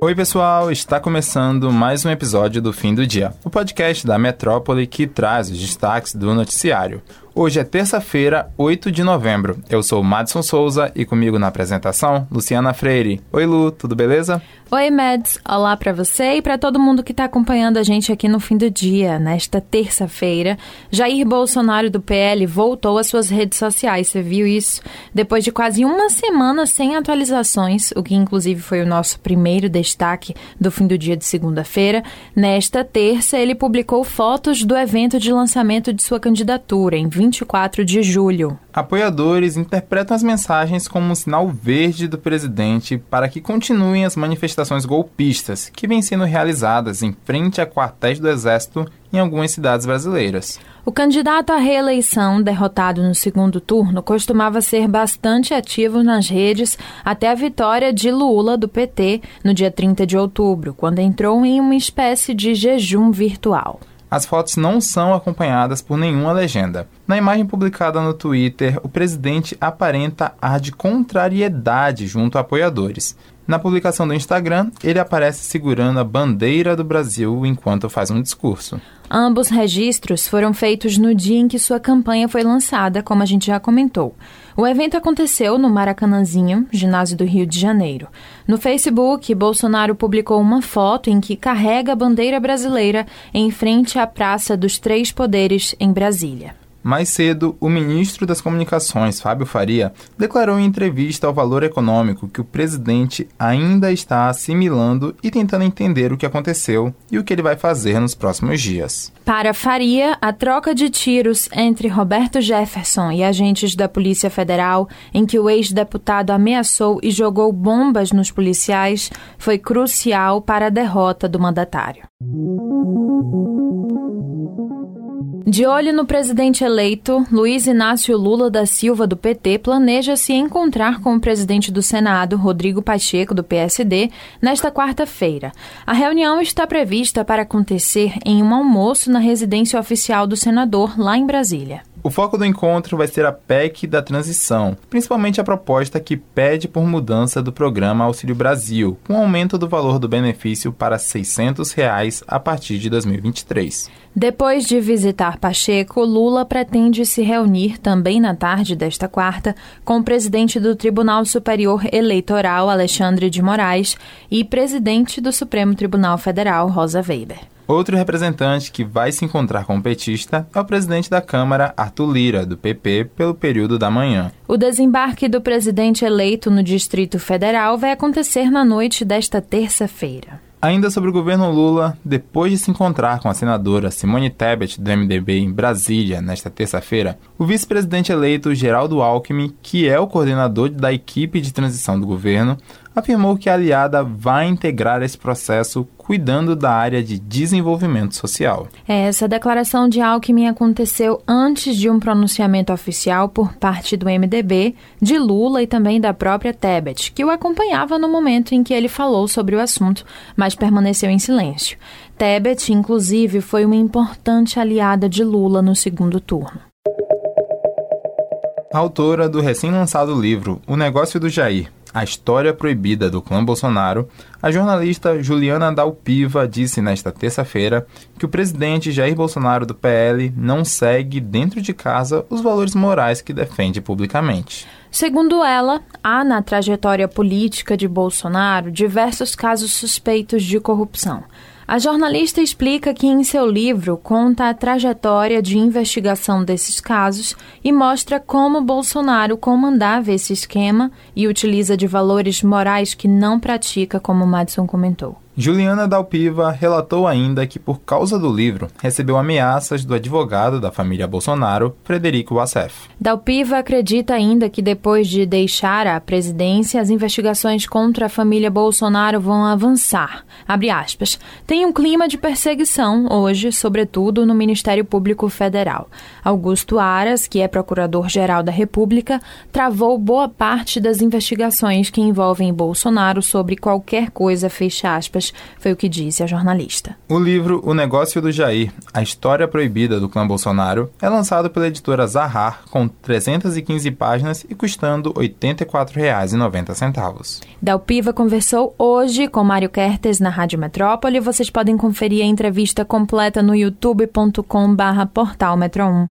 Oi, pessoal! Está começando mais um episódio do Fim do Dia, o podcast da Metrópole que traz os destaques do noticiário. Hoje é terça-feira, 8 de novembro. Eu sou Madison Souza e comigo na apresentação, Luciana Freire. Oi, Lu, tudo beleza? Oi, Mads. Olá para você e para todo mundo que está acompanhando a gente aqui no fim do dia. Nesta terça-feira, Jair Bolsonaro do PL voltou às suas redes sociais. Você viu isso? Depois de quase uma semana sem atualizações, o que inclusive foi o nosso primeiro destaque do fim do dia de segunda-feira, nesta terça ele publicou fotos do evento de lançamento de sua candidatura em 20 24 de julho. Apoiadores interpretam as mensagens como um sinal verde do presidente para que continuem as manifestações golpistas que vêm sendo realizadas em frente a quartéis do Exército em algumas cidades brasileiras. O candidato à reeleição, derrotado no segundo turno, costumava ser bastante ativo nas redes até a vitória de Lula do PT no dia 30 de outubro, quando entrou em uma espécie de jejum virtual. As fotos não são acompanhadas por nenhuma legenda. Na imagem publicada no Twitter, o presidente aparenta ar de contrariedade junto a apoiadores. Na publicação do Instagram, ele aparece segurando a bandeira do Brasil enquanto faz um discurso. Ambos registros foram feitos no dia em que sua campanha foi lançada, como a gente já comentou. O evento aconteceu no Maracanãzinho, ginásio do Rio de Janeiro. No Facebook, Bolsonaro publicou uma foto em que carrega a bandeira brasileira em frente à Praça dos Três Poderes, em Brasília. Mais cedo, o ministro das Comunicações, Fábio Faria, declarou em entrevista ao Valor Econômico que o presidente ainda está assimilando e tentando entender o que aconteceu e o que ele vai fazer nos próximos dias. Para Faria, a troca de tiros entre Roberto Jefferson e agentes da Polícia Federal, em que o ex-deputado ameaçou e jogou bombas nos policiais, foi crucial para a derrota do mandatário. De olho no presidente eleito, Luiz Inácio Lula da Silva, do PT, planeja se encontrar com o presidente do Senado, Rodrigo Pacheco, do PSD, nesta quarta-feira. A reunião está prevista para acontecer em um almoço na residência oficial do senador, lá em Brasília. O foco do encontro vai ser a PEC da transição, principalmente a proposta que pede por mudança do programa Auxílio Brasil, com aumento do valor do benefício para 600 reais a partir de 2023. Depois de visitar Pacheco, Lula pretende se reunir também na tarde desta quarta com o presidente do Tribunal Superior Eleitoral, Alexandre de Moraes, e presidente do Supremo Tribunal Federal, Rosa Weber. Outro representante que vai se encontrar com o petista é o presidente da Câmara, Arthur Lira, do PP, pelo período da manhã. O desembarque do presidente eleito no Distrito Federal vai acontecer na noite desta terça-feira. Ainda sobre o governo Lula, depois de se encontrar com a senadora Simone Tebet do MDB em Brasília nesta terça-feira, o vice-presidente eleito Geraldo Alckmin, que é o coordenador da equipe de transição do governo, afirmou que a aliada vai integrar esse processo cuidando da área de desenvolvimento social. É, essa declaração de Alckmin aconteceu antes de um pronunciamento oficial por parte do MDB, de Lula e também da própria Tebet, que o acompanhava no momento em que ele falou sobre o assunto, mas permaneceu em silêncio. Tebet, inclusive, foi uma importante aliada de Lula no segundo turno. autora do recém-lançado livro O Negócio do Jair, a História Proibida do Clã Bolsonaro, a jornalista Juliana Dalpiva disse nesta terça-feira que o presidente Jair Bolsonaro do PL não segue dentro de casa os valores morais que defende publicamente. Segundo ela, há na trajetória política de Bolsonaro diversos casos suspeitos de corrupção. A jornalista explica que em seu livro conta a trajetória de investigação desses casos e mostra como Bolsonaro comandava esse esquema e utiliza de valores morais que não pratica, como Madison comentou. Juliana Dalpiva relatou ainda que, por causa do livro, recebeu ameaças do advogado da família Bolsonaro, Frederico Wassef. Dalpiva acredita ainda que, depois de deixar a presidência, as investigações contra a família Bolsonaro vão avançar. Tem um clima de perseguição hoje, sobretudo no Ministério Público Federal. Augusto Aras, que é procurador-geral da República, travou boa parte das investigações que envolvem Bolsonaro sobre qualquer coisa, fecha aspas, foi o que disse a jornalista. O livro O Negócio do Jair, a história proibida do clã Bolsonaro, é lançado pela editora Zahar com 315 páginas e custando R$ 84,90. Dalpiva conversou hoje com Mário Kertes na Rádio Metrópole. Vocês podem conferir a entrevista completa no youtube.com/portal Metro 1.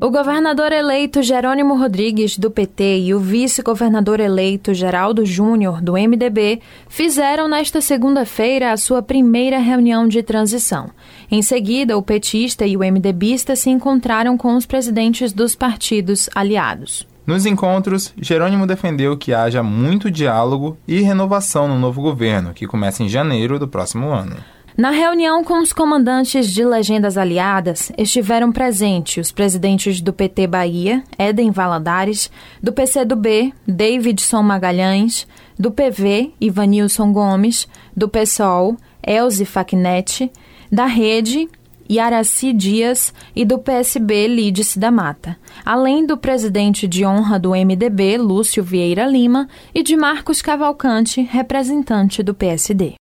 O governador eleito Jerônimo Rodrigues, do PT, e o vice-governador eleito Geraldo Júnior, do MDB, fizeram nesta segunda-feira a sua primeira reunião de transição. Em seguida, o petista e o MDBista se encontraram com os presidentes dos partidos aliados. Nos encontros, Jerônimo defendeu que haja muito diálogo e renovação no novo governo, que começa em janeiro do próximo ano. Na reunião com os comandantes de legendas aliadas, estiveram presentes os presidentes do PT Bahia, Eden Valadares, do PCdoB, Davidson Magalhães, do PV, Ivanilson Gomes, do PSOL, Elze Facnet, da Rede, Yaraci Dias e do PSB Lídice da Mata, além do presidente de honra do MDB, Lúcio Vieira Lima, e de Marcos Cavalcante, representante do PSD.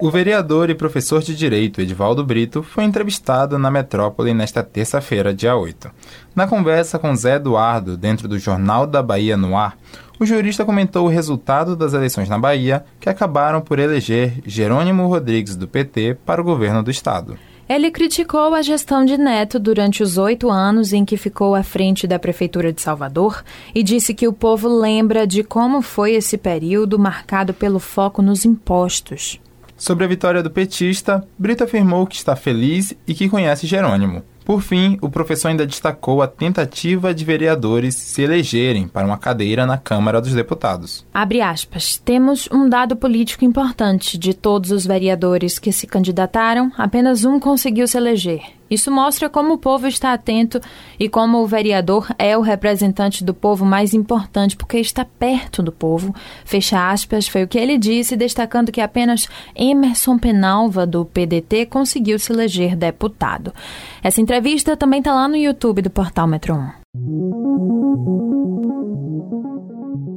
O vereador e professor de Direito Edivaldo Brito foi entrevistado na Metrópole nesta terça-feira, dia 8. Na conversa com Zé Eduardo, dentro do Jornal da Bahia no Ar, o jurista comentou o resultado das eleições na Bahia, que acabaram por eleger Jerônimo Rodrigues, do PT, para o governo do estado. Ele criticou a gestão de Neto durante os oito anos em que ficou à frente da Prefeitura de Salvador e disse que o povo lembra de como foi esse período marcado pelo foco nos impostos. Sobre a vitória do petista, Brito afirmou que está feliz e que conhece Jerônimo. Por fim, o professor ainda destacou a tentativa de vereadores se elegerem para uma cadeira na Câmara dos Deputados. Abre aspas. Temos um dado político importante. De todos os vereadores que se candidataram, apenas um conseguiu se eleger. Isso mostra como o povo está atento e como o vereador é o representante do povo mais importante, porque está perto do povo. Fecha aspas, foi o que ele disse, destacando que apenas Emerson Penalva, do PDT, conseguiu se eleger deputado. Essa entrevista também está lá no YouTube do portal Metro 1.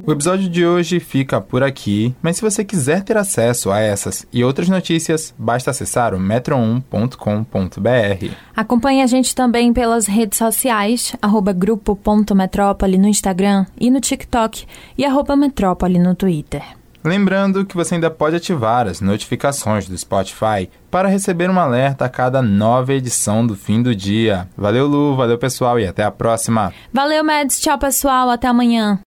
O episódio de hoje fica por aqui, mas se você quiser ter acesso a essas e outras notícias, basta acessar o metro1.com.br. Acompanhe a gente também pelas redes sociais, arroba grupo.metrópole no Instagram e no TikTok e arroba metrópole no Twitter. Lembrando que você ainda pode ativar as notificações do Spotify para receber um alerta a cada nova edição do fim do dia. Valeu, Lu, valeu pessoal e até a próxima. Valeu, Mads, tchau pessoal, até amanhã.